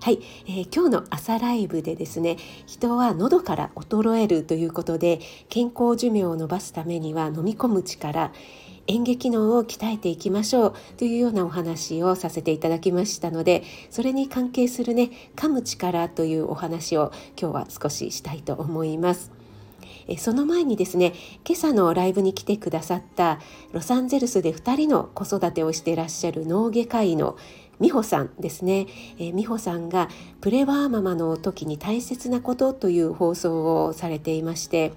はい、えー、今日の朝ライブでですね人は喉から衰えるということで健康寿命を延ばすためには飲み込む力演劇能を鍛えていきましょうというようなお話をさせていただきましたのでそれに関係するね噛む力というお話を今日は少ししたいと思います。えその前にですね今朝のライブに来てくださったロサンゼルスで2人の子育てをしていらっしゃる脳外科医の美穂さんですね、えー、美穂さんがプレワーママの時に大切なことという放送をされていまして、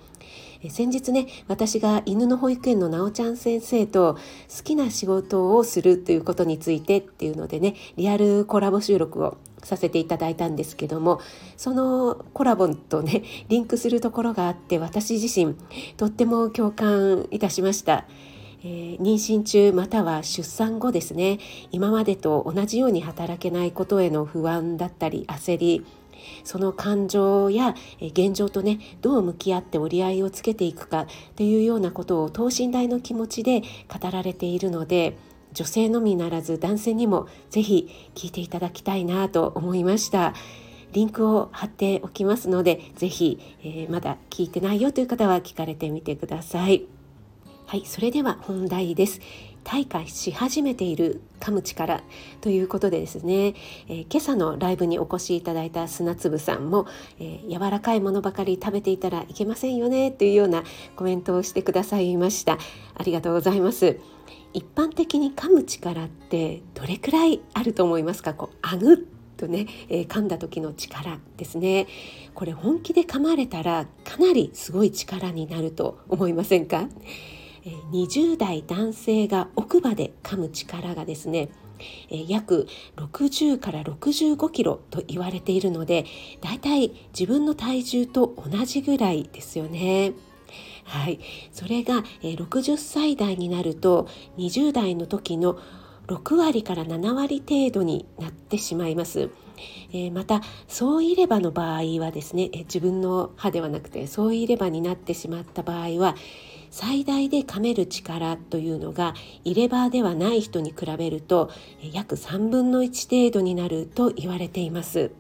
えー、先日ね私が犬の保育園のなおちゃん先生と好きな仕事をするということについてっていうのでねリアルコラボ収録をさせていただいたんですけどもそのコラボとねリンクするところがあって私自身とっても共感いたしました。えー、妊娠中または出産後ですね今までと同じように働けないことへの不安だったり焦りその感情や現状とねどう向き合って折り合いをつけていくかというようなことを等身大の気持ちで語られているので女性のみならず男性にもぜひ聞いていただきたいなと思いました。リンクを貼っておきますのでぜひ、えー、まだ聞いてないよという方は聞かれてみてください。はい、それでは本題です。退化し始めている噛む力ということでですね、えー、今朝のライブにお越しいただいた砂粒さんも、えー、柔らかいものばかり食べていたらいけませんよねというようなコメントをしてくださいました。ありがとうございます。一般的に噛む力ってどれくらいあると思いますか？こうあぐっとね、えー、噛んだ時の力ですね。これ本気で噛まれたらかなりすごい力になると思いませんか？20代男性が奥歯で噛む力がですね約60から65キロと言われているのでだいたい自分の体重と同じぐらいですよね。はい、それが60歳代になると20代の時の6割から7割程度になってしまいます。えー、また総入れ歯の場合はですね、え自分の歯ではなくて総入れ歯になってしまった場合は最大で噛める力というのが入れ歯ではない人に比べると約3分の1程度になると言われています。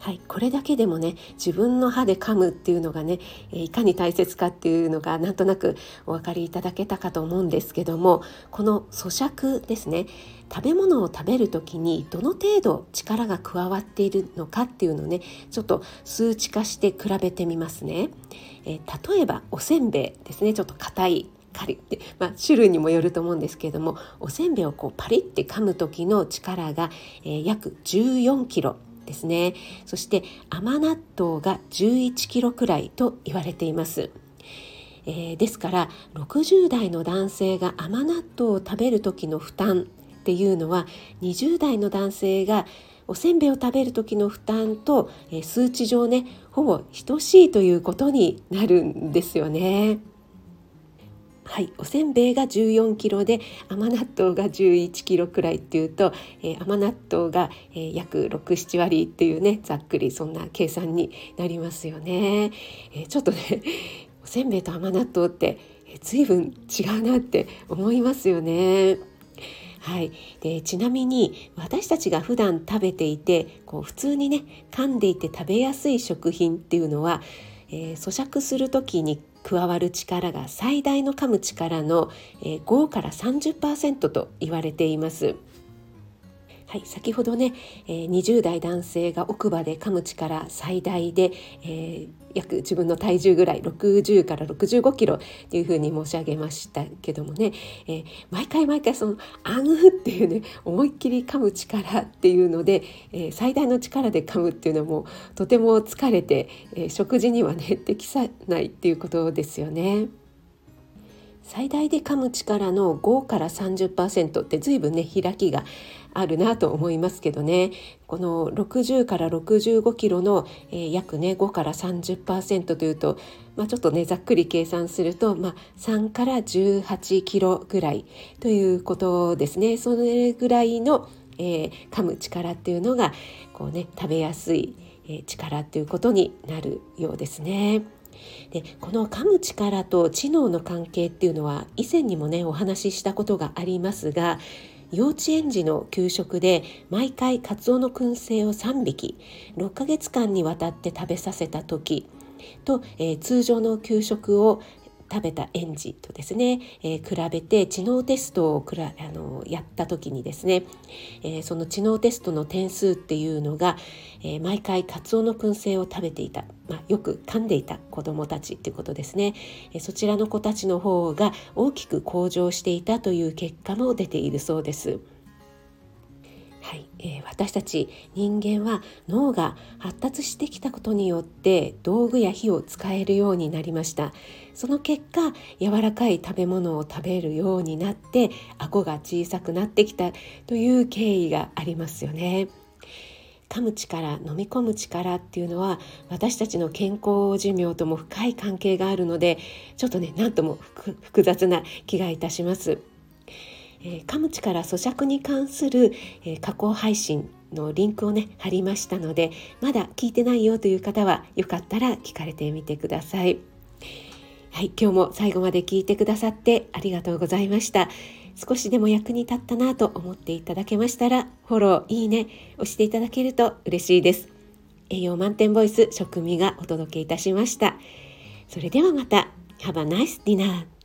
はい、これだけでもね自分の歯で噛むっていうのがねいかに大切かっていうのがなんとなくお分かりいただけたかと思うんですけどもこの咀嚼ですね食べ物を食べる時にどの程度力が加わっているのかっていうのをねちょっと数値化して比べてみますね。え例えばおせんべいですねちょっと硬いカリって、まあ、種類にもよると思うんですけどもおせんべいをこうパリって噛む時の力が、えー、約14キロですねそして甘納豆が11キロくらいと言われています。えー、ですから60代の男性が甘納豆を食べる時の負担っていうのは20代の男性がおせんべいを食べる時の負担と、えー、数値上ねほぼ等しいということになるんですよね。はい、おせんべいが14キロで甘納豆が11キロくらいっていうと、えー、甘納豆が、えー、約67割っていうねざっくりそんな計算になりますよね。えー、ちょっとね おせんべいと甘納豆って、えー、随分違うなって思いますよね。はい、でちなみに私たちが普段食べていてこう普通にね噛んでいて食べやすい食品っていうのは、えー、咀嚼する時に加わる力が最大の噛む力の5から30%と言われています。はい、先ほどね、えー、20代男性が奥歯で噛む力最大で、えー、約自分の体重ぐらい60から65キロっていうふうに申し上げましたけどもね、えー、毎回毎回その「あぐ」っていうね思いっきり噛む力っていうので、え、最大の力で噛むっていうのもとても疲れて、え、食事にはね 適さないっていうことですよね。最大で噛む力の5から30%って随分ね開きがあるなと思いますけどねこの60から65キロの、えー、約ね5から30%というと、まあ、ちょっとねざっくり計算すると、まあ、3から18キロぐらいということですねそれぐらいの、えー、噛む力っていうのがこうね食べやすい、えー、力っていうことになるようですね。でこの噛む力と知能の関係っていうのは以前にもねお話ししたことがありますが幼稚園児の給食で毎回カツオの燻製を3匹6ヶ月間にわたって食べさせた時と、えー、通常の給食を食べた園児とですね、えー、比べて知能テストをくらあのやった時にですね、えー、その知能テストの点数っていうのが、えー、毎回カツオの燻製を食べていた、まあ、よく噛んでいた子どもたちっていうことですね、えそちらの子たちの方が大きく向上していたという結果も出ているそうです。はい。えー、私たち人間は脳が発達してきたことによって道具や火を使えるようになりました。その結果柔らかい食べ物を食べるようになって顎が小さくなってきたという経緯がありますよね。噛む力飲み込む力っていうのは私たちの健康寿命とも深い関係があるのでちょっとね何とも複雑な気がいたします。えー、噛む力咀嚼に関する、えー、加工配信のリンクをね貼りましたのでまだ聞いてないよという方はよかったら聞かれてみてください。はい、今日も最後まで聞いてくださってありがとうございました。少しでも役に立ったなと思っていただけましたら、フォロー、いいね、押していただけると嬉しいです。栄養満点ボイス、食味がお届けいたしました。それではまた。Have a nice dinner!